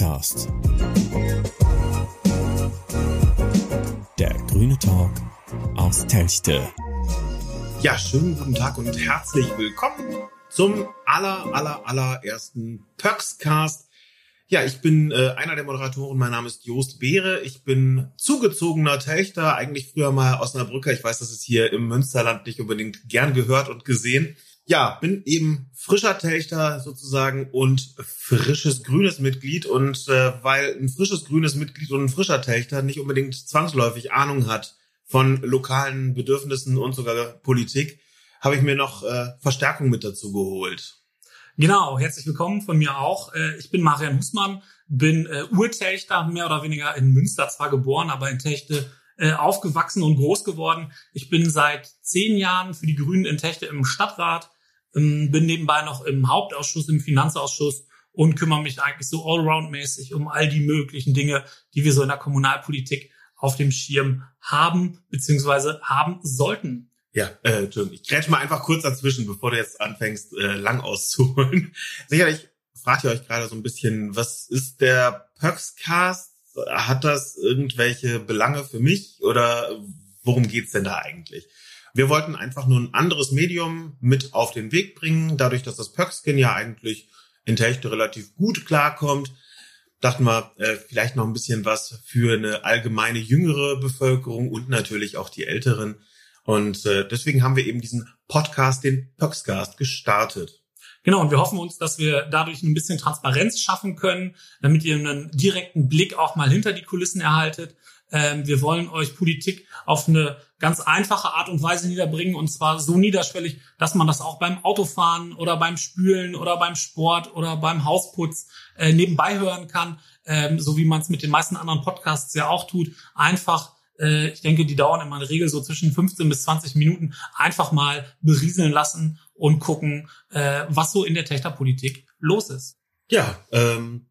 Pöxcast. Der grüne Talk aus Telchte. Ja, schönen guten Tag und herzlich willkommen zum aller, aller, allerersten Pöxcast. Ja, ich bin äh, einer der Moderatoren. Mein Name ist Jost Beere. Ich bin zugezogener Telchter, eigentlich früher mal Brücke. Ich weiß, das ist hier im Münsterland nicht unbedingt gern gehört und gesehen ja, bin eben frischer Telchter sozusagen und frisches grünes Mitglied. Und äh, weil ein frisches grünes Mitglied und ein frischer Telchter nicht unbedingt zwangsläufig Ahnung hat von lokalen Bedürfnissen und sogar Politik, habe ich mir noch äh, Verstärkung mit dazu geholt. Genau, herzlich willkommen von mir auch. Äh, ich bin Marian Husmann, bin äh, Urtelchter, mehr oder weniger in Münster zwar geboren, aber in Techte äh, aufgewachsen und groß geworden. Ich bin seit zehn Jahren für die Grünen in Techte im Stadtrat bin nebenbei noch im Hauptausschuss, im Finanzausschuss und kümmere mich eigentlich so allround-mäßig um all die möglichen Dinge, die wir so in der Kommunalpolitik auf dem Schirm haben, beziehungsweise haben sollten. Ja, äh, ich grätsch mal einfach kurz dazwischen, bevor du jetzt anfängst, äh, lang auszuholen. Sicherlich fragt ihr euch gerade so ein bisschen, was ist der Perkscast? Hat das irgendwelche Belange für mich oder worum geht's denn da eigentlich? Wir wollten einfach nur ein anderes Medium mit auf den Weg bringen. Dadurch, dass das Pöckskin ja eigentlich in Techte relativ gut klarkommt, dachten wir, äh, vielleicht noch ein bisschen was für eine allgemeine jüngere Bevölkerung und natürlich auch die Älteren. Und äh, deswegen haben wir eben diesen Podcast, den Pöxcast, gestartet. Genau, und wir hoffen uns, dass wir dadurch ein bisschen Transparenz schaffen können, damit ihr einen direkten Blick auch mal hinter die Kulissen erhaltet. Ähm, wir wollen euch Politik auf eine ganz einfache Art und Weise niederbringen und zwar so niederschwellig, dass man das auch beim Autofahren oder beim Spülen oder beim Sport oder beim Hausputz äh, nebenbei hören kann, ähm, so wie man es mit den meisten anderen Podcasts ja auch tut. Einfach äh, ich denke, die dauern in der Regel so zwischen 15 bis 20 Minuten, einfach mal berieseln lassen und gucken, äh, was so in der Techterpolitik los ist. Ja, ähm,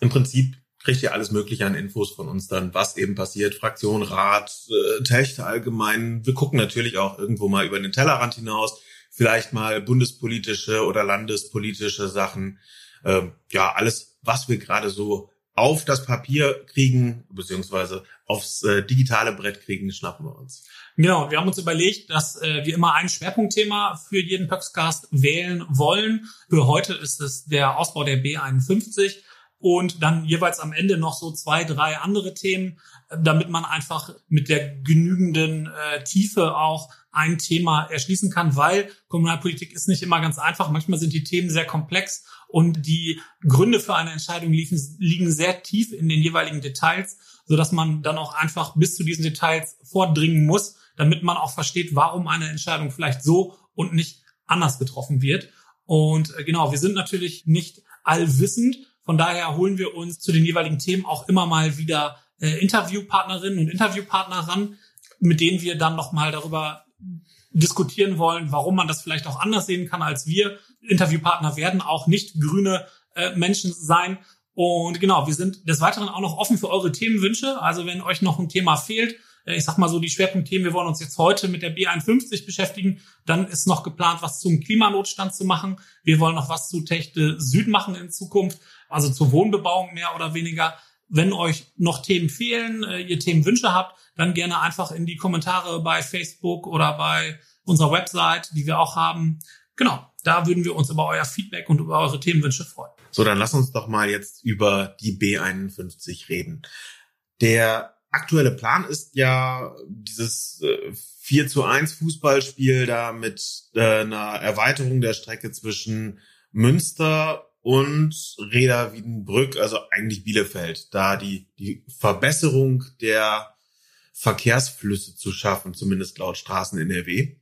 im Prinzip kriegt ihr alles Mögliche an Infos von uns dann, was eben passiert, Fraktion, Rat, äh, Techte allgemein. Wir gucken natürlich auch irgendwo mal über den Tellerrand hinaus, vielleicht mal bundespolitische oder landespolitische Sachen. Ähm, ja, alles, was wir gerade so auf das Papier kriegen, beziehungsweise aufs äh, digitale Brett kriegen, schnappen wir uns. Genau, wir haben uns überlegt, dass äh, wir immer ein Schwerpunktthema für jeden Pöxcast wählen wollen. Für heute ist es der Ausbau der B51 und dann jeweils am Ende noch so zwei, drei andere Themen, damit man einfach mit der genügenden äh, Tiefe auch ein Thema erschließen kann, weil Kommunalpolitik ist nicht immer ganz einfach. Manchmal sind die Themen sehr komplex und die Gründe für eine Entscheidung liegen, liegen sehr tief in den jeweiligen Details, so dass man dann auch einfach bis zu diesen Details vordringen muss, damit man auch versteht, warum eine Entscheidung vielleicht so und nicht anders getroffen wird. Und äh, genau, wir sind natürlich nicht allwissend, von daher holen wir uns zu den jeweiligen Themen auch immer mal wieder äh, Interviewpartnerinnen und Interviewpartner ran, mit denen wir dann nochmal darüber diskutieren wollen, warum man das vielleicht auch anders sehen kann als wir. Interviewpartner werden auch nicht grüne äh, Menschen sein. Und genau, wir sind des Weiteren auch noch offen für eure Themenwünsche. Also wenn euch noch ein Thema fehlt, äh, ich sag mal so die Schwerpunktthemen, wir wollen uns jetzt heute mit der B51 beschäftigen, dann ist noch geplant, was zum Klimanotstand zu machen. Wir wollen noch was zu Techte Süd machen in Zukunft also zur Wohnbebauung mehr oder weniger. Wenn euch noch Themen fehlen, äh, ihr Themenwünsche habt, dann gerne einfach in die Kommentare bei Facebook oder bei unserer Website, die wir auch haben. Genau, da würden wir uns über euer Feedback und über eure Themenwünsche freuen. So, dann lass uns doch mal jetzt über die B51 reden. Der aktuelle Plan ist ja dieses äh, 4 zu 1 Fußballspiel da mit äh, einer Erweiterung der Strecke zwischen Münster und Reda Wiedenbrück, also eigentlich Bielefeld, da die, die Verbesserung der Verkehrsflüsse zu schaffen, zumindest laut Straßen NRW.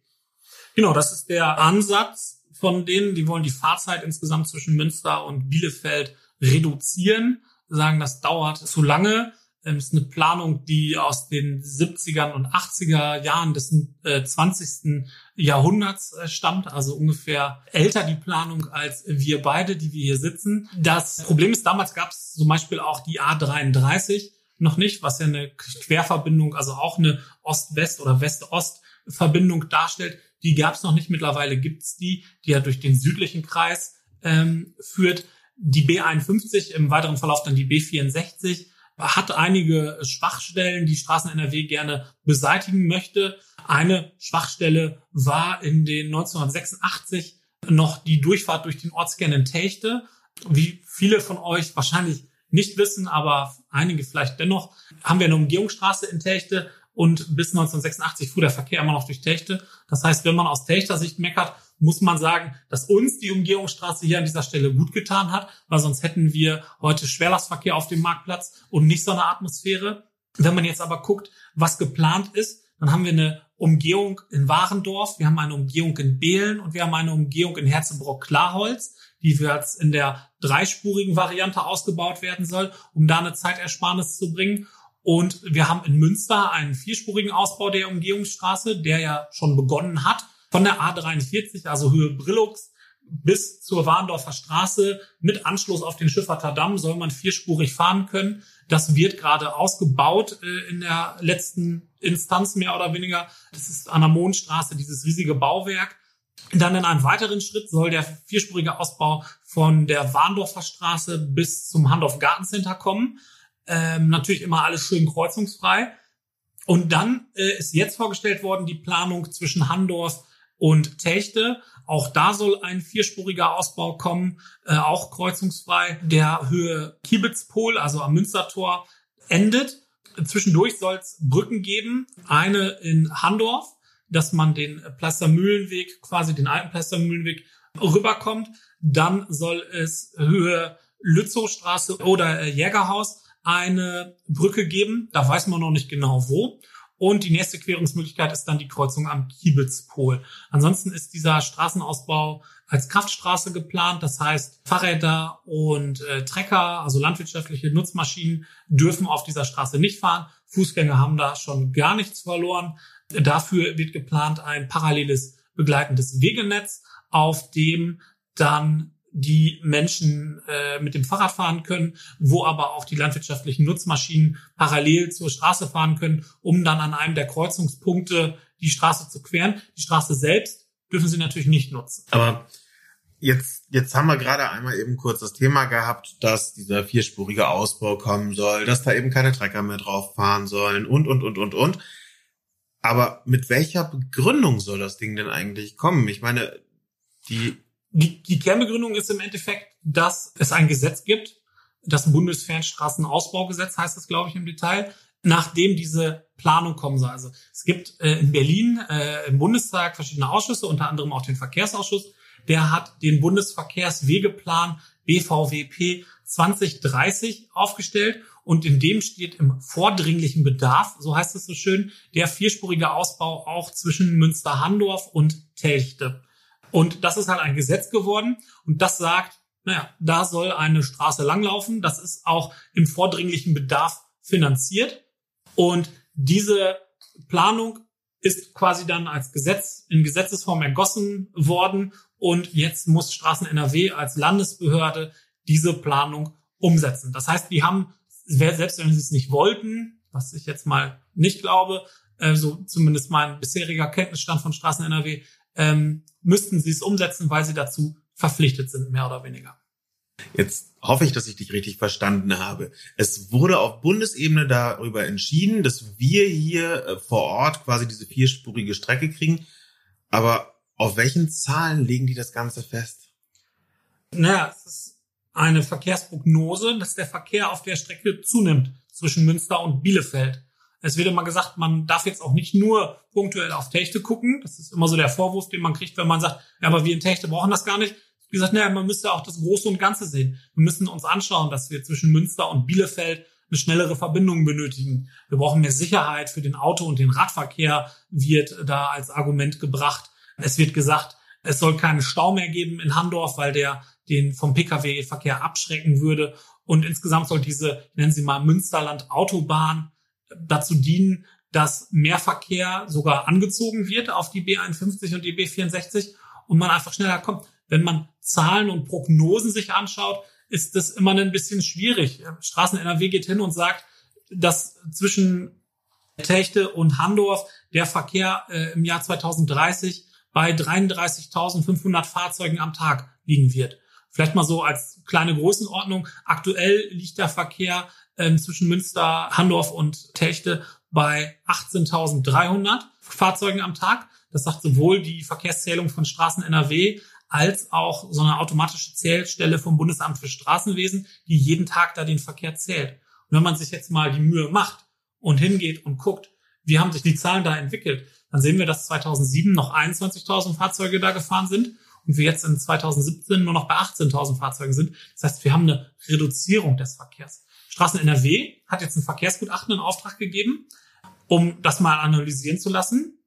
Genau, das ist der Ansatz von denen, die wollen die Fahrzeit insgesamt zwischen Münster und Bielefeld reduzieren, sagen, das dauert zu lange. Ähm, ist eine Planung, die aus den 70er und 80er Jahren des äh, 20. Jahrhunderts äh, stammt, also ungefähr älter die Planung als wir beide, die wir hier sitzen. Das Problem ist, damals gab es zum Beispiel auch die A33 noch nicht, was ja eine Querverbindung, also auch eine Ost-West- oder West-Ost-Verbindung darstellt. Die gab es noch nicht. Mittlerweile gibt es die, die ja durch den südlichen Kreis ähm, führt. Die B51, im weiteren Verlauf dann die B64, hat einige Schwachstellen, die Straßen NRW gerne beseitigen möchte. Eine Schwachstelle war in den 1986 noch die Durchfahrt durch den Ortskern in Techte. Wie viele von euch wahrscheinlich nicht wissen, aber einige vielleicht dennoch, haben wir eine Umgehungsstraße in Techte und bis 1986 fuhr der Verkehr immer noch durch Techte. Das heißt, wenn man aus Techter Sicht meckert, muss man sagen, dass uns die Umgehungsstraße hier an dieser Stelle gut getan hat, weil sonst hätten wir heute Schwerlastverkehr auf dem Marktplatz und nicht so eine Atmosphäre. Wenn man jetzt aber guckt, was geplant ist, dann haben wir eine Umgehung in Warendorf, wir haben eine Umgehung in Behlen und wir haben eine Umgehung in Herzebrock-Klarholz, die jetzt in der dreispurigen Variante ausgebaut werden soll, um da eine Zeitersparnis zu bringen. Und wir haben in Münster einen vierspurigen Ausbau der Umgehungsstraße, der ja schon begonnen hat, von der A43, also Höhe Brillux, bis zur Warndorfer Straße mit Anschluss auf den Schifferter Damm soll man vierspurig fahren können. Das wird gerade ausgebaut äh, in der letzten Instanz mehr oder weniger. Das ist an der Mondstraße dieses riesige Bauwerk. Dann in einem weiteren Schritt soll der vierspurige Ausbau von der Warndorfer Straße bis zum Handorf Gartencenter kommen. Ähm, natürlich immer alles schön kreuzungsfrei. Und dann äh, ist jetzt vorgestellt worden die Planung zwischen Handorf und Techte. Auch da soll ein vierspuriger Ausbau kommen, äh, auch kreuzungsfrei. Der Höhe Kiebitzpol, also am Münstertor, endet. Zwischendurch soll es Brücken geben. Eine in Handorf, dass man den Plastermühlenweg, quasi den alten Plastermühlenweg rüberkommt. Dann soll es Höhe Lützowstraße oder äh, Jägerhaus eine Brücke geben. Da weiß man noch nicht genau wo. Und die nächste Querungsmöglichkeit ist dann die Kreuzung am Kiebitzpol. Ansonsten ist dieser Straßenausbau als Kraftstraße geplant. Das heißt, Fahrräder und äh, Trecker, also landwirtschaftliche Nutzmaschinen, dürfen auf dieser Straße nicht fahren. Fußgänger haben da schon gar nichts verloren. Dafür wird geplant ein paralleles begleitendes Wegenetz, auf dem dann die Menschen äh, mit dem Fahrrad fahren können, wo aber auch die landwirtschaftlichen Nutzmaschinen parallel zur Straße fahren können, um dann an einem der Kreuzungspunkte die Straße zu queren. Die Straße selbst dürfen sie natürlich nicht nutzen. Aber jetzt, jetzt haben wir gerade einmal eben kurz das Thema gehabt, dass dieser vierspurige Ausbau kommen soll, dass da eben keine Trecker mehr drauf fahren sollen und, und, und, und, und. Aber mit welcher Begründung soll das Ding denn eigentlich kommen? Ich meine, die die, die Kernbegründung ist im Endeffekt, dass es ein Gesetz gibt, das Bundesfernstraßenausbaugesetz heißt es, glaube ich, im Detail, nachdem diese Planung kommen soll. Also es gibt äh, in Berlin äh, im Bundestag verschiedene Ausschüsse, unter anderem auch den Verkehrsausschuss. Der hat den Bundesverkehrswegeplan BVWP 2030 aufgestellt und in dem steht im vordringlichen Bedarf, so heißt es so schön, der vierspurige Ausbau auch zwischen Münster-Handorf und Telchte. Und das ist halt ein Gesetz geworden und das sagt, naja, da soll eine Straße langlaufen. Das ist auch im vordringlichen Bedarf finanziert. Und diese Planung ist quasi dann als Gesetz in Gesetzesform ergossen worden. Und jetzt muss Straßen NRW als Landesbehörde diese Planung umsetzen. Das heißt, die haben, selbst wenn sie es nicht wollten, was ich jetzt mal nicht glaube, äh, so zumindest mein bisheriger Kenntnisstand von Straßen NRW, ähm, müssten sie es umsetzen, weil sie dazu verpflichtet sind, mehr oder weniger. Jetzt hoffe ich, dass ich dich richtig verstanden habe. Es wurde auf Bundesebene darüber entschieden, dass wir hier äh, vor Ort quasi diese vierspurige Strecke kriegen. Aber auf welchen Zahlen legen die das Ganze fest? Naja, es ist eine Verkehrsprognose, dass der Verkehr auf der Strecke zunimmt zwischen Münster und Bielefeld. Es wird immer gesagt, man darf jetzt auch nicht nur punktuell auf Techte gucken. Das ist immer so der Vorwurf, den man kriegt, wenn man sagt, ja, aber wir in Techte brauchen das gar nicht. Wie gesagt, naja, man müsste auch das Große und Ganze sehen. Wir müssen uns anschauen, dass wir zwischen Münster und Bielefeld eine schnellere Verbindung benötigen. Wir brauchen mehr Sicherheit für den Auto- und den Radverkehr, wird da als Argument gebracht. Es wird gesagt, es soll keinen Stau mehr geben in Handorf, weil der den vom Pkw-Verkehr abschrecken würde. Und insgesamt soll diese, nennen Sie mal Münsterland Autobahn, dazu dienen, dass mehr Verkehr sogar angezogen wird auf die B51 und die B64 und man einfach schneller kommt. Wenn man Zahlen und Prognosen sich anschaut, ist das immer ein bisschen schwierig. Straßen NRW geht hin und sagt, dass zwischen Techte und Handorf der Verkehr äh, im Jahr 2030 bei 33.500 Fahrzeugen am Tag liegen wird. Vielleicht mal so als kleine Größenordnung. Aktuell liegt der Verkehr ähm, zwischen Münster, Handorf und Techte bei 18.300 Fahrzeugen am Tag. Das sagt sowohl die Verkehrszählung von Straßen NRW als auch so eine automatische Zählstelle vom Bundesamt für Straßenwesen, die jeden Tag da den Verkehr zählt. Und wenn man sich jetzt mal die Mühe macht und hingeht und guckt, wie haben sich die Zahlen da entwickelt, dann sehen wir, dass 2007 noch 21.000 Fahrzeuge da gefahren sind und wir jetzt in 2017 nur noch bei 18.000 Fahrzeugen sind. Das heißt, wir haben eine Reduzierung des Verkehrs. Straßen NRW hat jetzt ein Verkehrsgutachten in Auftrag gegeben, um das mal analysieren zu lassen.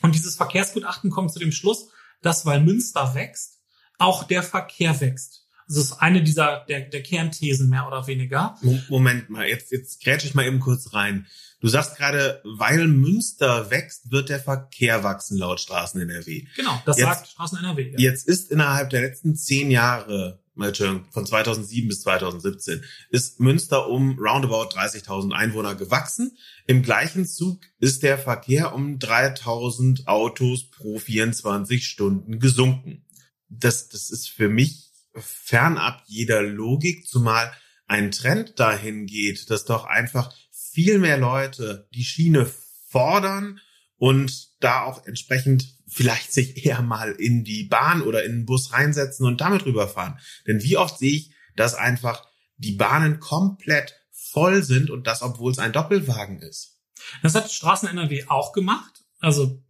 Und dieses Verkehrsgutachten kommt zu dem Schluss, dass weil Münster wächst, auch der Verkehr wächst. Das ist eine dieser der, der Kernthesen mehr oder weniger. Moment mal, jetzt jetzt grätsch ich mal eben kurz rein. Du sagst gerade, weil Münster wächst, wird der Verkehr wachsen laut Straßen NRW. Genau, das jetzt, sagt Straßen NRW. Ja. Jetzt ist innerhalb der letzten zehn Jahre, Entschuldigung, von 2007 bis 2017, ist Münster um roundabout 30.000 Einwohner gewachsen. Im gleichen Zug ist der Verkehr um 3.000 Autos pro 24 Stunden gesunken. Das, das ist für mich fernab jeder Logik, zumal ein Trend dahin geht, dass doch einfach viel mehr Leute die Schiene fordern und da auch entsprechend vielleicht sich eher mal in die Bahn oder in den Bus reinsetzen und damit rüberfahren. Denn wie oft sehe ich, dass einfach die Bahnen komplett voll sind und das, obwohl es ein Doppelwagen ist. Das hat Straßen NRW auch gemacht. Also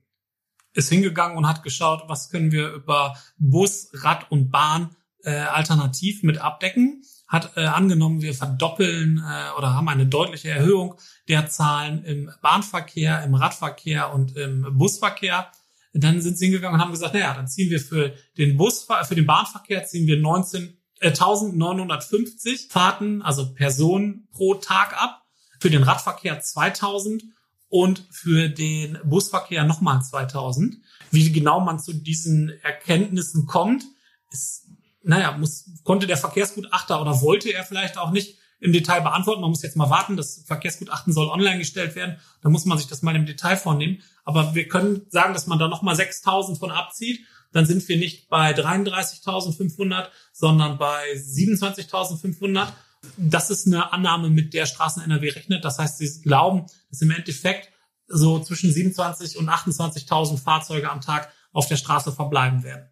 ist hingegangen und hat geschaut, was können wir über Bus, Rad und Bahn äh, alternativ mit abdecken, hat äh, angenommen, wir verdoppeln äh, oder haben eine deutliche Erhöhung der Zahlen im Bahnverkehr, im Radverkehr und im Busverkehr. Dann sind sie hingegangen und haben gesagt, naja, dann ziehen wir für den Bus, für den Bahnverkehr ziehen wir 19, äh, 1950 Fahrten, also Personen pro Tag ab, für den Radverkehr 2000 und für den Busverkehr nochmal 2000. Wie genau man zu diesen Erkenntnissen kommt, ist naja, muss, konnte der Verkehrsgutachter oder wollte er vielleicht auch nicht im Detail beantworten. Man muss jetzt mal warten, das Verkehrsgutachten soll online gestellt werden. Da muss man sich das mal im Detail vornehmen. Aber wir können sagen, dass man da nochmal 6.000 von abzieht. Dann sind wir nicht bei 33.500, sondern bei 27.500. Das ist eine Annahme, mit der Straßen NRW rechnet. Das heißt, sie glauben, dass im Endeffekt so zwischen 27 und 28.000 Fahrzeuge am Tag auf der Straße verbleiben werden.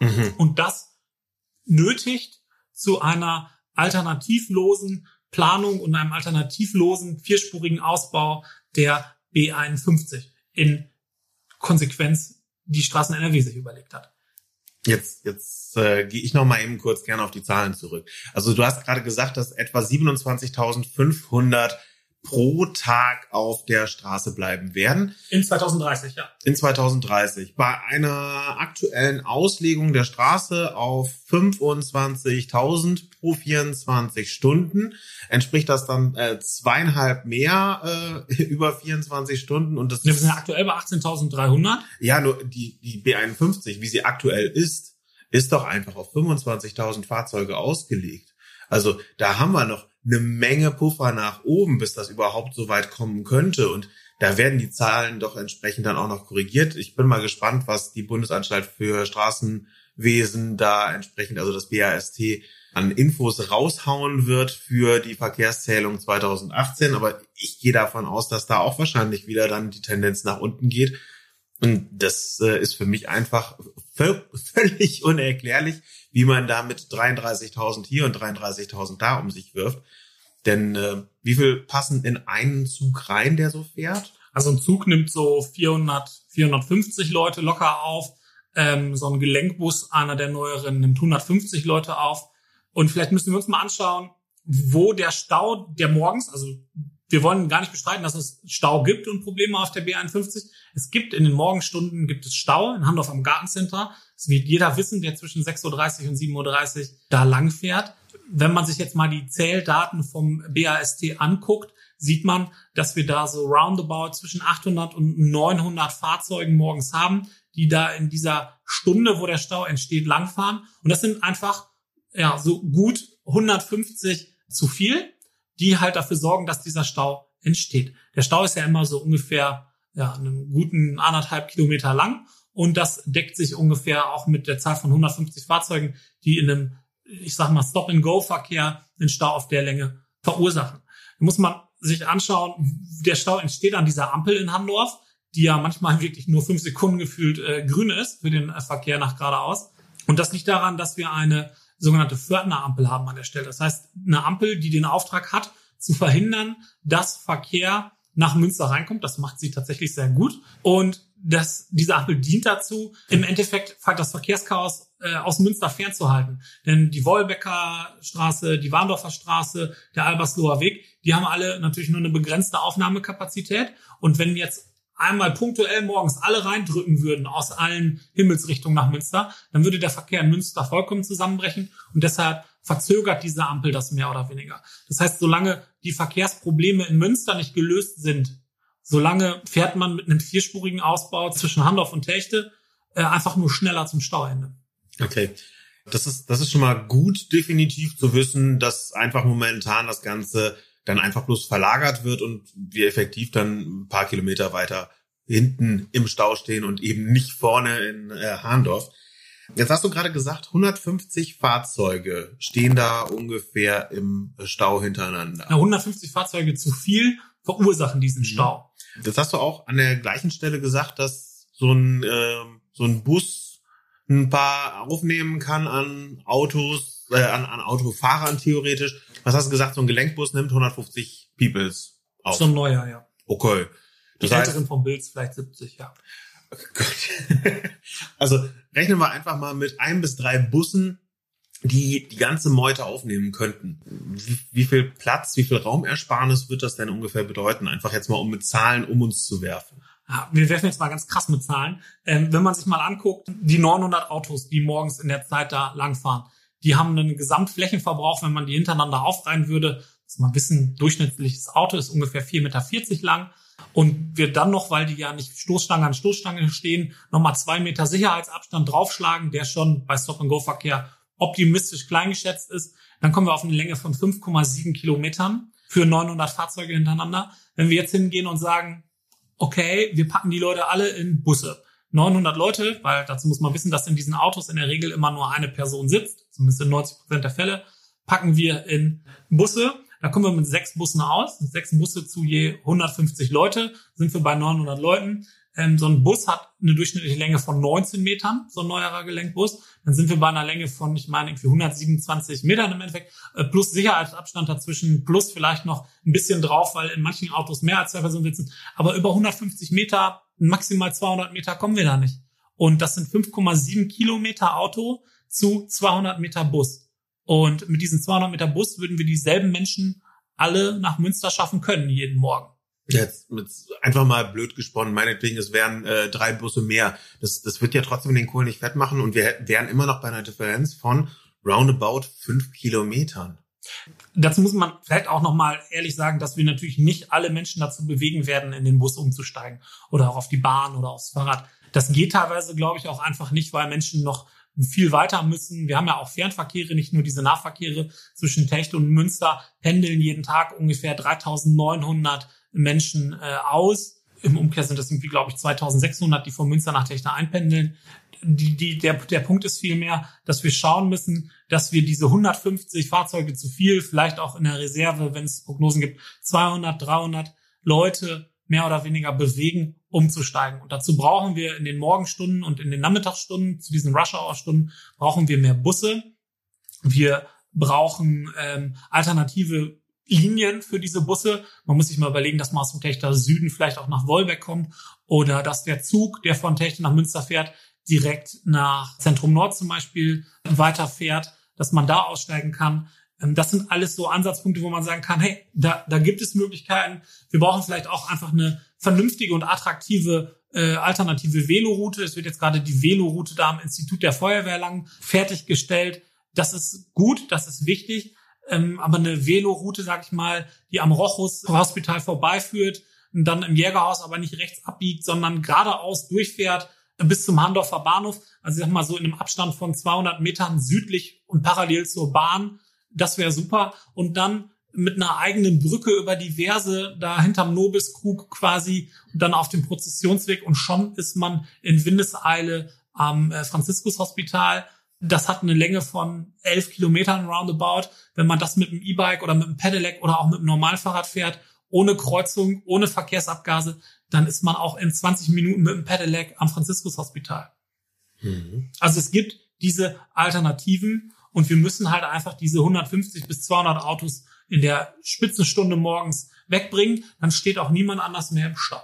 Mhm. Und das nötigt zu einer alternativlosen Planung und einem alternativlosen vierspurigen Ausbau der B51 in Konsequenz die Straßen NRW sich überlegt hat. Jetzt, jetzt äh, gehe ich noch mal eben kurz gerne auf die Zahlen zurück. Also du hast gerade gesagt, dass etwa 27.500 pro Tag auf der Straße bleiben werden. In 2030, ja. In 2030. Bei einer aktuellen Auslegung der Straße auf 25.000 pro 24 Stunden entspricht das dann äh, zweieinhalb mehr äh, über 24 Stunden. Und das Wir sind aktuell bei 18.300. Ja, nur die, die B51, wie sie aktuell ist, ist doch einfach auf 25.000 Fahrzeuge ausgelegt. Also da haben wir noch eine Menge Puffer nach oben, bis das überhaupt so weit kommen könnte. Und da werden die Zahlen doch entsprechend dann auch noch korrigiert. Ich bin mal gespannt, was die Bundesanstalt für Straßenwesen da entsprechend, also das BAST, an Infos raushauen wird für die Verkehrszählung 2018. Aber ich gehe davon aus, dass da auch wahrscheinlich wieder dann die Tendenz nach unten geht. Und das äh, ist für mich einfach völlig unerklärlich, wie man da mit 33.000 hier und 33.000 da um sich wirft. Denn äh, wie viel passen in einen Zug rein, der so fährt? Also ein Zug nimmt so 400, 450 Leute locker auf. Ähm, so ein Gelenkbus, einer der neueren, nimmt 150 Leute auf. Und vielleicht müssen wir uns mal anschauen, wo der Stau, der morgens, also wir wollen gar nicht bestreiten, dass es Stau gibt und Probleme auf der B51. Es gibt in den Morgenstunden gibt es Stau in Handorf am Gartencenter. Das wird jeder wissen, der zwischen 6.30 Uhr und 7.30 Uhr da lang fährt. Wenn man sich jetzt mal die Zähldaten vom BAST anguckt, sieht man, dass wir da so roundabout zwischen 800 und 900 Fahrzeugen morgens haben, die da in dieser Stunde, wo der Stau entsteht, langfahren. Und das sind einfach ja so gut 150 zu viel die halt dafür sorgen, dass dieser Stau entsteht. Der Stau ist ja immer so ungefähr ja, einen guten anderthalb Kilometer lang und das deckt sich ungefähr auch mit der Zahl von 150 Fahrzeugen, die in einem ich sag mal, Stop-and-Go-Verkehr den Stau auf der Länge verursachen. Da muss man sich anschauen, der Stau entsteht an dieser Ampel in Handorf, die ja manchmal wirklich nur fünf Sekunden gefühlt äh, grün ist für den äh, Verkehr nach geradeaus. Und das liegt daran, dass wir eine sogenannte Fördner-Ampel haben an der Stelle. Das heißt, eine Ampel, die den Auftrag hat, zu verhindern, dass Verkehr nach Münster reinkommt. Das macht sie tatsächlich sehr gut. Und dass diese Ampel dient dazu, im Endeffekt das Verkehrschaos äh, aus Münster fernzuhalten. Denn die Wolbecker Straße, die Warndorfer Straße, der Albersloher Weg, die haben alle natürlich nur eine begrenzte Aufnahmekapazität. Und wenn jetzt einmal punktuell morgens alle reindrücken würden aus allen Himmelsrichtungen nach Münster, dann würde der Verkehr in Münster vollkommen zusammenbrechen. Und deshalb verzögert diese Ampel das mehr oder weniger. Das heißt, solange die Verkehrsprobleme in Münster nicht gelöst sind, solange fährt man mit einem vierspurigen Ausbau zwischen Handorf und Techte äh, einfach nur schneller zum Stauende. Okay. Das ist, das ist schon mal gut, definitiv zu wissen, dass einfach momentan das Ganze dann einfach bloß verlagert wird und wir effektiv dann ein paar Kilometer weiter hinten im Stau stehen und eben nicht vorne in äh, Hahndorf. Jetzt hast du gerade gesagt, 150 Fahrzeuge stehen da ungefähr im Stau hintereinander. Ja, 150 Fahrzeuge zu viel verursachen diesen mhm. Stau. Das hast du auch an der gleichen Stelle gesagt, dass so ein, äh, so ein Bus ein paar aufnehmen kann an Autos, äh, an, an Autofahrern theoretisch. Was hast du gesagt? So ein Gelenkbus nimmt 150 Peoples auf. So ein neuer, ja. Okay. Das Die heißt, vom Bilds vielleicht 70, ja. also rechnen wir einfach mal mit ein bis drei Bussen, die die ganze Meute aufnehmen könnten. Wie, wie viel Platz, wie viel Raumersparnis wird das denn ungefähr bedeuten? Einfach jetzt mal, um mit Zahlen um uns zu werfen. Ja, wir werfen jetzt mal ganz krass mit Zahlen. Ähm, wenn man sich mal anguckt, die 900 Autos, die morgens in der Zeit da langfahren, die haben einen Gesamtflächenverbrauch, wenn man die hintereinander aufreihen würde, dass man wissen, durchschnittliches Auto ist ungefähr 4,40 Meter lang und wir dann noch, weil die ja nicht Stoßstange an Stoßstange stehen, nochmal zwei Meter Sicherheitsabstand draufschlagen, der schon bei Stop-and-Go-Verkehr optimistisch klein geschätzt ist, dann kommen wir auf eine Länge von 5,7 Kilometern für 900 Fahrzeuge hintereinander. Wenn wir jetzt hingehen und sagen, okay, wir packen die Leute alle in Busse. 900 Leute, weil dazu muss man wissen, dass in diesen Autos in der Regel immer nur eine Person sitzt, zumindest in 90 Prozent der Fälle, packen wir in Busse da kommen wir mit sechs Bussen aus. Sechs Busse zu je 150 Leute sind wir bei 900 Leuten. Ähm, so ein Bus hat eine durchschnittliche Länge von 19 Metern, so ein neuerer Gelenkbus. Dann sind wir bei einer Länge von, ich meine, irgendwie 127 Metern im Endeffekt, äh, plus Sicherheitsabstand dazwischen, plus vielleicht noch ein bisschen drauf, weil in manchen Autos mehr als zwei Personen sitzen. Aber über 150 Meter, maximal 200 Meter kommen wir da nicht. Und das sind 5,7 Kilometer Auto zu 200 Meter Bus. Und mit diesen 200 Meter Bus würden wir dieselben Menschen alle nach Münster schaffen können jeden Morgen. Jetzt mit einfach mal blöd gesponnen, meinetwegen, es wären äh, drei Busse mehr. Das, das wird ja trotzdem den Kohl nicht fett machen und wir wären immer noch bei einer Differenz von roundabout fünf Kilometern. Dazu muss man vielleicht auch nochmal ehrlich sagen, dass wir natürlich nicht alle Menschen dazu bewegen werden, in den Bus umzusteigen oder auch auf die Bahn oder aufs Fahrrad. Das geht teilweise, glaube ich, auch einfach nicht, weil Menschen noch viel weiter müssen. Wir haben ja auch Fernverkehre, nicht nur diese Nahverkehre zwischen Techt und Münster, pendeln jeden Tag ungefähr 3900 Menschen äh, aus. Im Umkehr sind das irgendwie, glaube ich, 2600, die von Münster nach Techte einpendeln. Die, die, der, der Punkt ist vielmehr, dass wir schauen müssen, dass wir diese 150 Fahrzeuge zu viel, vielleicht auch in der Reserve, wenn es Prognosen gibt, 200, 300 Leute mehr oder weniger bewegen, umzusteigen. Und dazu brauchen wir in den Morgenstunden und in den Nachmittagsstunden, zu diesen Rush-Hour-Stunden, brauchen wir mehr Busse. Wir brauchen ähm, alternative Linien für diese Busse. Man muss sich mal überlegen, dass man aus dem Techter Süden vielleicht auch nach Wolbeck kommt oder dass der Zug, der von Techter nach Münster fährt, direkt nach Zentrum Nord zum Beispiel weiterfährt, dass man da aussteigen kann. Ähm, das sind alles so Ansatzpunkte, wo man sagen kann, hey, da, da gibt es Möglichkeiten. Wir brauchen vielleicht auch einfach eine vernünftige und attraktive äh, alternative Veloroute. Es wird jetzt gerade die Veloroute da am Institut der Feuerwehr lang fertiggestellt. Das ist gut, das ist wichtig. Ähm, aber eine Veloroute, sag ich mal, die am Rochus Hospital vorbeiführt und dann im Jägerhaus aber nicht rechts abbiegt, sondern geradeaus durchfährt bis zum Handorfer Bahnhof. Also ich sag mal so in einem Abstand von 200 Metern südlich und parallel zur Bahn das wäre super. Und dann mit einer eigenen Brücke über diverse da hinterm Nobiskrug quasi und dann auf dem Prozessionsweg und schon ist man in Windeseile am äh, Franziskus Hospital. Das hat eine Länge von elf Kilometern roundabout. Wenn man das mit einem E-Bike oder mit einem Pedelec oder auch mit einem Normalfahrrad fährt, ohne Kreuzung, ohne Verkehrsabgase, dann ist man auch in 20 Minuten mit einem Pedelec am Franziskus Hospital. Mhm. Also es gibt diese Alternativen und wir müssen halt einfach diese 150 bis 200 Autos in der Spitzenstunde morgens wegbringen. Dann steht auch niemand anders mehr im Stau.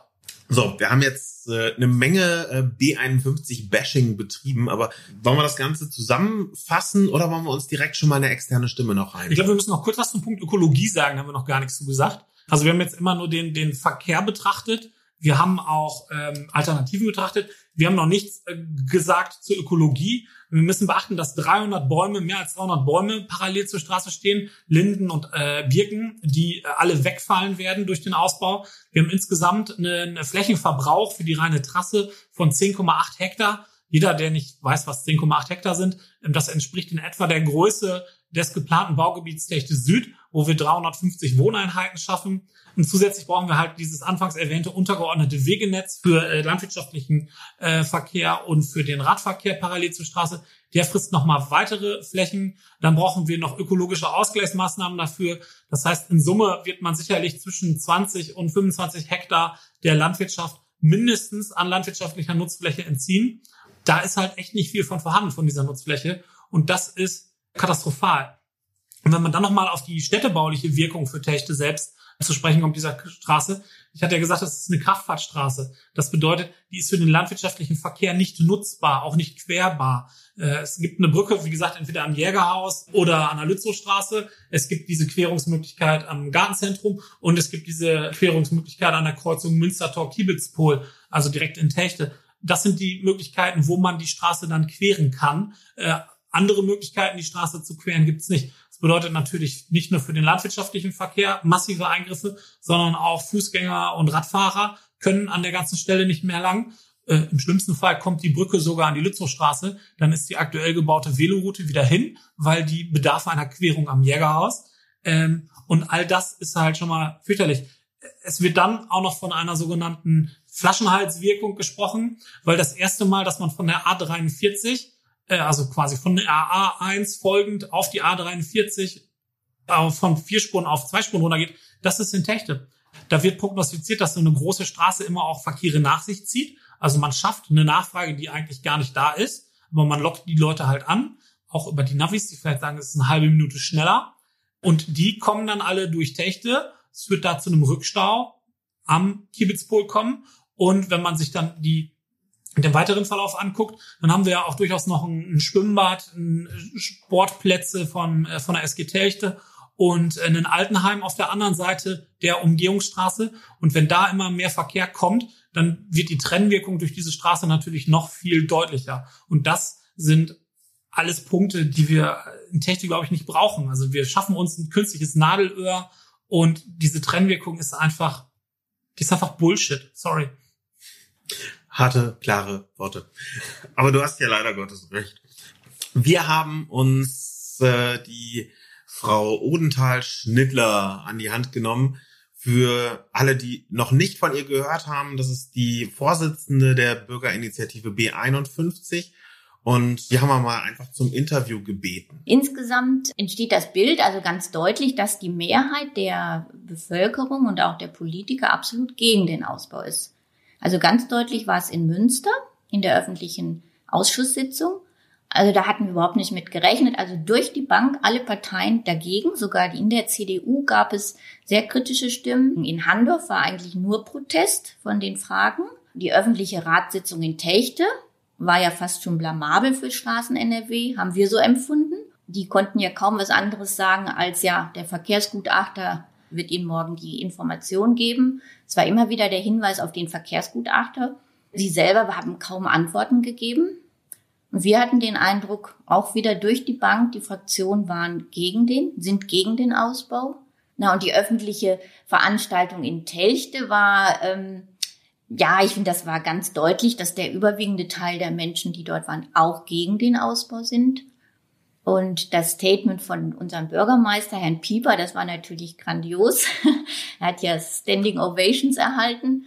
So, wir haben jetzt äh, eine Menge äh, B51-Bashing betrieben, aber wollen wir das Ganze zusammenfassen oder wollen wir uns direkt schon mal eine externe Stimme noch rein? Ich glaube, wir müssen noch kurz was zum Punkt Ökologie sagen, da haben wir noch gar nichts zu gesagt. Also wir haben jetzt immer nur den, den Verkehr betrachtet. Wir haben auch ähm, Alternativen betrachtet. Wir haben noch nichts äh, gesagt zur Ökologie. Wir müssen beachten, dass 300 Bäume, mehr als 300 Bäume parallel zur Straße stehen, Linden und äh, Birken, die äh, alle wegfallen werden durch den Ausbau. Wir haben insgesamt einen Flächenverbrauch für die reine Trasse von 10,8 Hektar. Jeder, der nicht weiß, was 10,8 Hektar sind, ähm, das entspricht in etwa der Größe des geplanten Baugebiets Techte Süd, wo wir 350 Wohneinheiten schaffen. Und zusätzlich brauchen wir halt dieses anfangs erwähnte untergeordnete Wegenetz für äh, landwirtschaftlichen äh, Verkehr und für den Radverkehr parallel zur Straße. Der frisst nochmal weitere Flächen. Dann brauchen wir noch ökologische Ausgleichsmaßnahmen dafür. Das heißt, in Summe wird man sicherlich zwischen 20 und 25 Hektar der Landwirtschaft mindestens an landwirtschaftlicher Nutzfläche entziehen. Da ist halt echt nicht viel von vorhanden von dieser Nutzfläche. Und das ist katastrophal. Und wenn man dann nochmal auf die städtebauliche Wirkung für Techte selbst zu sprechen kommt, dieser Straße. Ich hatte ja gesagt, das ist eine Kraftfahrtstraße. Das bedeutet, die ist für den landwirtschaftlichen Verkehr nicht nutzbar, auch nicht querbar. Äh, es gibt eine Brücke, wie gesagt, entweder am Jägerhaus oder an der Lützowstraße. Es gibt diese Querungsmöglichkeit am Gartenzentrum und es gibt diese Querungsmöglichkeit an der Kreuzung Münstertor-Kiebitzpol, also direkt in Techte. Das sind die Möglichkeiten, wo man die Straße dann queren kann. Andere Möglichkeiten, die Straße zu queren, gibt's nicht bedeutet natürlich nicht nur für den landwirtschaftlichen Verkehr massive Eingriffe, sondern auch Fußgänger und Radfahrer können an der ganzen Stelle nicht mehr lang. Äh, Im schlimmsten Fall kommt die Brücke sogar an die Lützowstraße. Dann ist die aktuell gebaute Veloroute wieder hin, weil die bedarf einer Querung am Jägerhaus. Ähm, und all das ist halt schon mal fürchterlich. Es wird dann auch noch von einer sogenannten Flaschenhalswirkung gesprochen, weil das erste Mal, dass man von der A43 äh, also quasi von der A1 folgend auf die A43 äh, von vier Spuren auf zwei Spuren runtergeht, das ist in Techte. Da wird prognostiziert, dass so eine große Straße immer auch Verkehre nach sich zieht. Also man schafft eine Nachfrage, die eigentlich gar nicht da ist, aber man lockt die Leute halt an, auch über die Navis, die vielleicht sagen, es ist eine halbe Minute schneller. Und die kommen dann alle durch Techte. Es wird da zu einem Rückstau am Kiebitzpol kommen. Und wenn man sich dann die den weiteren Verlauf anguckt, dann haben wir ja auch durchaus noch ein, ein Schwimmbad, ein Sportplätze von, äh, von der SG Telchte und einen Altenheim auf der anderen Seite der Umgehungsstraße. Und wenn da immer mehr Verkehr kommt, dann wird die Trennwirkung durch diese Straße natürlich noch viel deutlicher. Und das sind alles Punkte, die wir in Technik, glaube ich, nicht brauchen. Also wir schaffen uns ein künstliches Nadelöhr und diese Trennwirkung ist einfach, die ist einfach Bullshit. Sorry harte, klare Worte. Aber du hast ja leider Gottes recht. Wir haben uns äh, die Frau Odenthal-Schnittler an die Hand genommen. Für alle, die noch nicht von ihr gehört haben, das ist die Vorsitzende der Bürgerinitiative B51. Und die haben wir mal einfach zum Interview gebeten. Insgesamt entsteht das Bild also ganz deutlich, dass die Mehrheit der Bevölkerung und auch der Politiker absolut gegen den Ausbau ist. Also ganz deutlich war es in Münster in der öffentlichen Ausschusssitzung. Also da hatten wir überhaupt nicht mit gerechnet. Also durch die Bank alle Parteien dagegen. Sogar in der CDU gab es sehr kritische Stimmen. In Handorf war eigentlich nur Protest von den Fragen. Die öffentliche Ratssitzung in Techte war ja fast schon blamabel für Straßen NRW, haben wir so empfunden. Die konnten ja kaum was anderes sagen als ja, der Verkehrsgutachter wird Ihnen morgen die Information geben. Es war immer wieder der Hinweis auf den Verkehrsgutachter. Sie selber haben kaum Antworten gegeben. Und wir hatten den Eindruck, auch wieder durch die Bank, die Fraktionen waren gegen den, sind gegen den Ausbau. Na, und die öffentliche Veranstaltung in Telchte war, ähm, ja, ich finde, das war ganz deutlich, dass der überwiegende Teil der Menschen, die dort waren, auch gegen den Ausbau sind. Und das Statement von unserem Bürgermeister, Herrn Pieper, das war natürlich grandios. er hat ja Standing Ovations erhalten.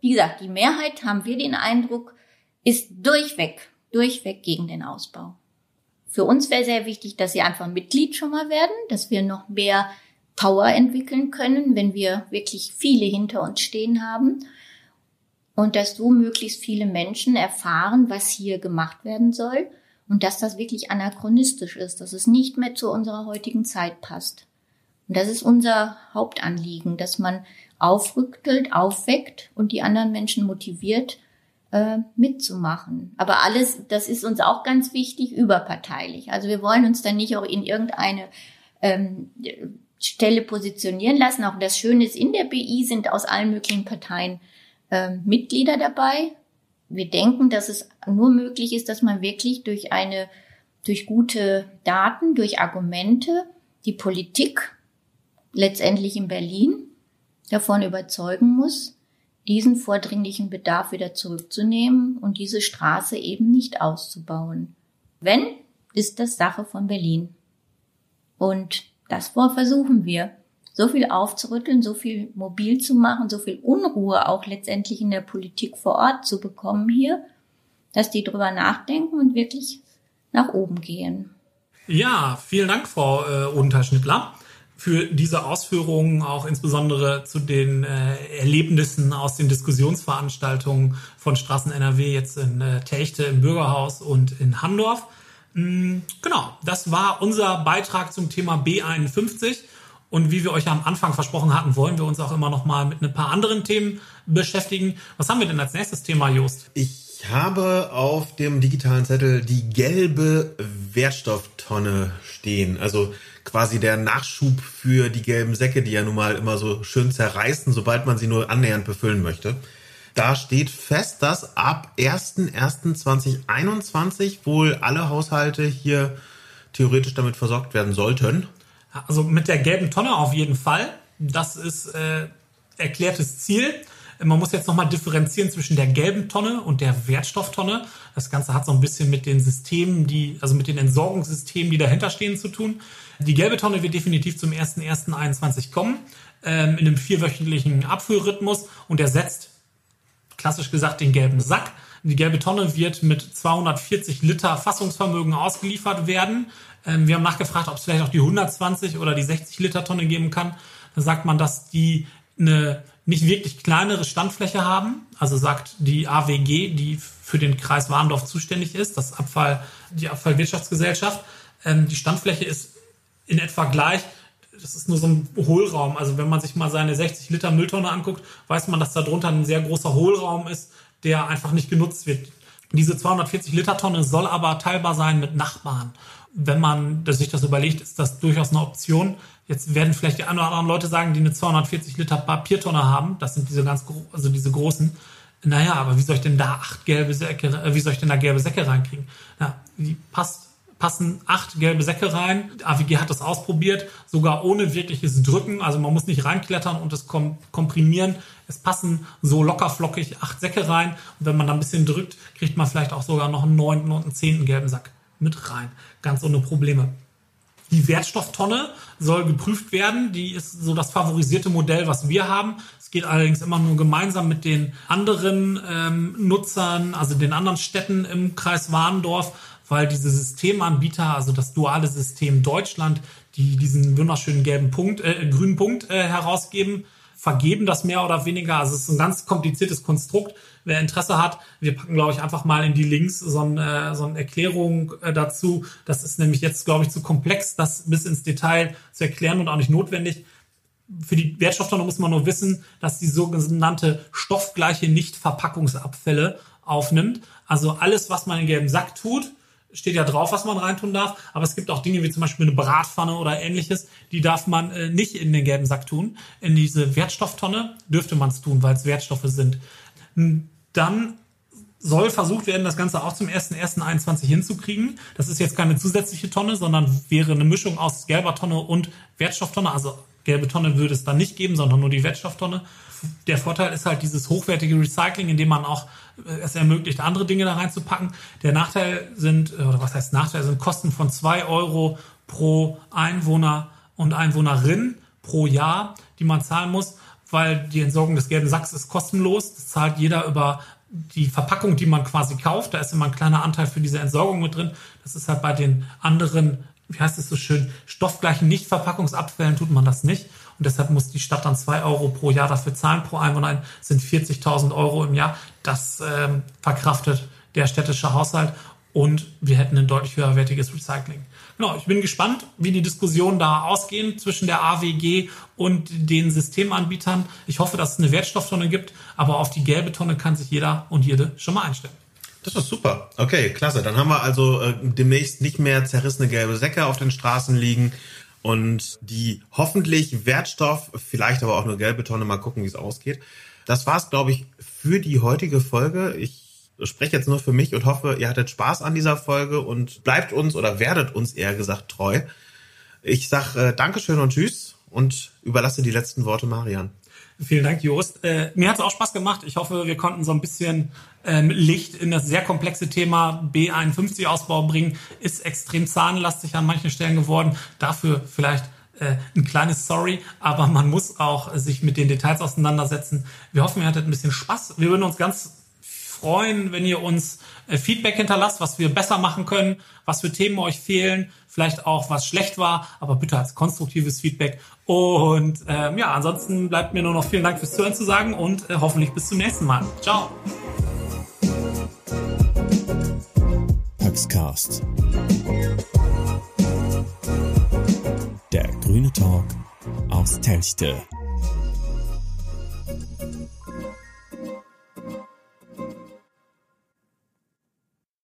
Wie gesagt, die Mehrheit, haben wir den Eindruck, ist durchweg, durchweg gegen den Ausbau. Für uns wäre sehr wichtig, dass sie einfach Mitglied schon mal werden, dass wir noch mehr Power entwickeln können, wenn wir wirklich viele hinter uns stehen haben. Und dass so möglichst viele Menschen erfahren, was hier gemacht werden soll und dass das wirklich anachronistisch ist, dass es nicht mehr zu unserer heutigen Zeit passt. Und das ist unser Hauptanliegen, dass man aufrüttelt, aufweckt und die anderen Menschen motiviert, äh, mitzumachen. Aber alles, das ist uns auch ganz wichtig, überparteilich. Also wir wollen uns dann nicht auch in irgendeine ähm, Stelle positionieren lassen. Auch das Schöne ist, in der BI sind aus allen möglichen Parteien äh, Mitglieder dabei. Wir denken, dass es nur möglich ist, dass man wirklich durch eine, durch gute Daten, durch Argumente die Politik letztendlich in Berlin davon überzeugen muss, diesen vordringlichen Bedarf wieder zurückzunehmen und diese Straße eben nicht auszubauen. Wenn, ist das Sache von Berlin. Und das versuchen wir. So viel aufzurütteln, so viel mobil zu machen, so viel Unruhe auch letztendlich in der Politik vor Ort zu bekommen hier, dass die drüber nachdenken und wirklich nach oben gehen. Ja, vielen Dank, Frau äh, Odenthal-Schnittler für diese Ausführungen, auch insbesondere zu den äh, Erlebnissen aus den Diskussionsveranstaltungen von Straßen NRW jetzt in äh, Techte im Bürgerhaus und in Handorf. Mm, genau, das war unser Beitrag zum Thema B51. Und wie wir euch am Anfang versprochen hatten, wollen wir uns auch immer noch mal mit ein paar anderen Themen beschäftigen. Was haben wir denn als nächstes Thema, Jost? Ich habe auf dem digitalen Zettel die gelbe Wertstofftonne stehen. Also quasi der Nachschub für die gelben Säcke, die ja nun mal immer so schön zerreißen, sobald man sie nur annähernd befüllen möchte. Da steht fest, dass ab 01.01.2021 wohl alle Haushalte hier theoretisch damit versorgt werden sollten. Also mit der gelben Tonne auf jeden Fall. Das ist äh, erklärtes Ziel. Man muss jetzt nochmal differenzieren zwischen der gelben Tonne und der Wertstofftonne. Das Ganze hat so ein bisschen mit den Systemen, die, also mit den Entsorgungssystemen, die dahinter stehen, zu tun. Die gelbe Tonne wird definitiv zum 1.1.21 kommen, ähm, in einem vierwöchentlichen Abfüllrhythmus und ersetzt, klassisch gesagt, den gelben Sack. Die gelbe Tonne wird mit 240 Liter Fassungsvermögen ausgeliefert werden. Ähm, wir haben nachgefragt, ob es vielleicht auch die 120 oder die 60 Liter Tonne geben kann. Da sagt man, dass die eine nicht wirklich kleinere Standfläche haben. Also sagt die AWG, die für den Kreis Warndorf zuständig ist, das Abfall, die Abfallwirtschaftsgesellschaft. Ähm, die Standfläche ist in etwa gleich. Das ist nur so ein Hohlraum. Also wenn man sich mal seine 60 Liter Mülltonne anguckt, weiß man, dass da drunter ein sehr großer Hohlraum ist, der einfach nicht genutzt wird. Diese 240 Liter Tonne soll aber teilbar sein mit Nachbarn. Wenn man sich das überlegt, ist das durchaus eine Option. Jetzt werden vielleicht die ein oder anderen Leute sagen, die eine 240 Liter Papiertonne haben. Das sind diese ganz, also diese großen. Naja, aber wie soll ich denn da acht gelbe Säcke, äh, wie soll ich denn da gelbe Säcke reinkriegen? Ja, die passt passen acht gelbe Säcke rein. AWG hat das ausprobiert, sogar ohne wirkliches Drücken. Also man muss nicht reinklettern und es komprimieren. Es passen so lockerflockig acht Säcke rein. Und wenn man da ein bisschen drückt, kriegt man vielleicht auch sogar noch einen neunten und einen zehnten gelben Sack mit rein. Ganz ohne Probleme. Die Wertstofftonne soll geprüft werden. Die ist so das favorisierte Modell, was wir haben. Es geht allerdings immer nur gemeinsam mit den anderen ähm, Nutzern, also den anderen Städten im Kreis Warndorf weil diese Systemanbieter, also das duale System Deutschland, die diesen wunderschönen gelben Punkt, äh, grünen Punkt äh, herausgeben, vergeben das mehr oder weniger. Also es ist ein ganz kompliziertes Konstrukt. Wer Interesse hat, wir packen, glaube ich, einfach mal in die Links so, ein, äh, so eine Erklärung äh, dazu. Das ist nämlich jetzt, glaube ich, zu komplex, das bis ins Detail zu erklären und auch nicht notwendig. Für die Wertstofftonne muss man nur wissen, dass die sogenannte stoffgleiche Nichtverpackungsabfälle aufnimmt. Also alles, was man in gelben Sack tut, steht ja drauf, was man reintun darf, aber es gibt auch Dinge wie zum Beispiel eine Bratpfanne oder ähnliches, die darf man äh, nicht in den gelben Sack tun. In diese Wertstofftonne dürfte man es tun, weil es Wertstoffe sind. Dann soll versucht werden, das Ganze auch zum 1.1.21 hinzukriegen. Das ist jetzt keine zusätzliche Tonne, sondern wäre eine Mischung aus gelber Tonne und Wertstofftonne. Also gelbe Tonne würde es dann nicht geben, sondern nur die Wertstofftonne. Der Vorteil ist halt dieses hochwertige Recycling, in dem man auch es ermöglicht, andere Dinge da reinzupacken. Der Nachteil sind, oder was heißt Nachteil, sind Kosten von zwei Euro pro Einwohner und Einwohnerin pro Jahr, die man zahlen muss, weil die Entsorgung des gelben Sacks ist kostenlos. Das zahlt jeder über die Verpackung, die man quasi kauft, da ist immer ein kleiner Anteil für diese Entsorgung mit drin. Das ist halt bei den anderen, wie heißt es so schön, stoffgleichen Nichtverpackungsabfällen tut man das nicht. Und deshalb muss die Stadt dann zwei Euro pro Jahr dafür zahlen. Pro Einwohner sind 40.000 Euro im Jahr. Das ähm, verkraftet der städtische Haushalt und wir hätten ein deutlich höherwertiges Recycling. Genau, ich bin gespannt, wie die Diskussionen da ausgehen zwischen der AWG und den Systemanbietern. Ich hoffe, dass es eine Wertstofftonne gibt, aber auf die gelbe Tonne kann sich jeder und jede schon mal einstellen. Das ist super. Okay, klasse. Dann haben wir also äh, demnächst nicht mehr zerrissene gelbe Säcke auf den Straßen liegen und die hoffentlich Wertstoff, vielleicht aber auch nur gelbe Tonne, mal gucken, wie es ausgeht. Das war's, glaube ich, für die heutige Folge. Ich spreche jetzt nur für mich und hoffe, ihr hattet Spaß an dieser Folge und bleibt uns oder werdet uns eher gesagt treu. Ich sag äh, Dankeschön und Tschüss und überlasse die letzten Worte Marian. Vielen Dank, Jost. Äh, mir hat es auch Spaß gemacht. Ich hoffe, wir konnten so ein bisschen ähm, Licht in das sehr komplexe Thema B51-Ausbau bringen. Ist extrem zahnlastig an manchen Stellen geworden. Dafür vielleicht äh, ein kleines Sorry, aber man muss auch sich mit den Details auseinandersetzen. Wir hoffen, ihr hattet ein bisschen Spaß. Wir würden uns ganz freuen, wenn ihr uns äh, Feedback hinterlasst, was wir besser machen können, was für Themen euch fehlen, vielleicht auch was schlecht war, aber bitte als konstruktives Feedback. Und ähm, ja, ansonsten bleibt mir nur noch vielen Dank fürs Zuhören zu sagen und äh, hoffentlich bis zum nächsten Mal. Ciao. Paxcast. Der grüne Talk aus Telchte.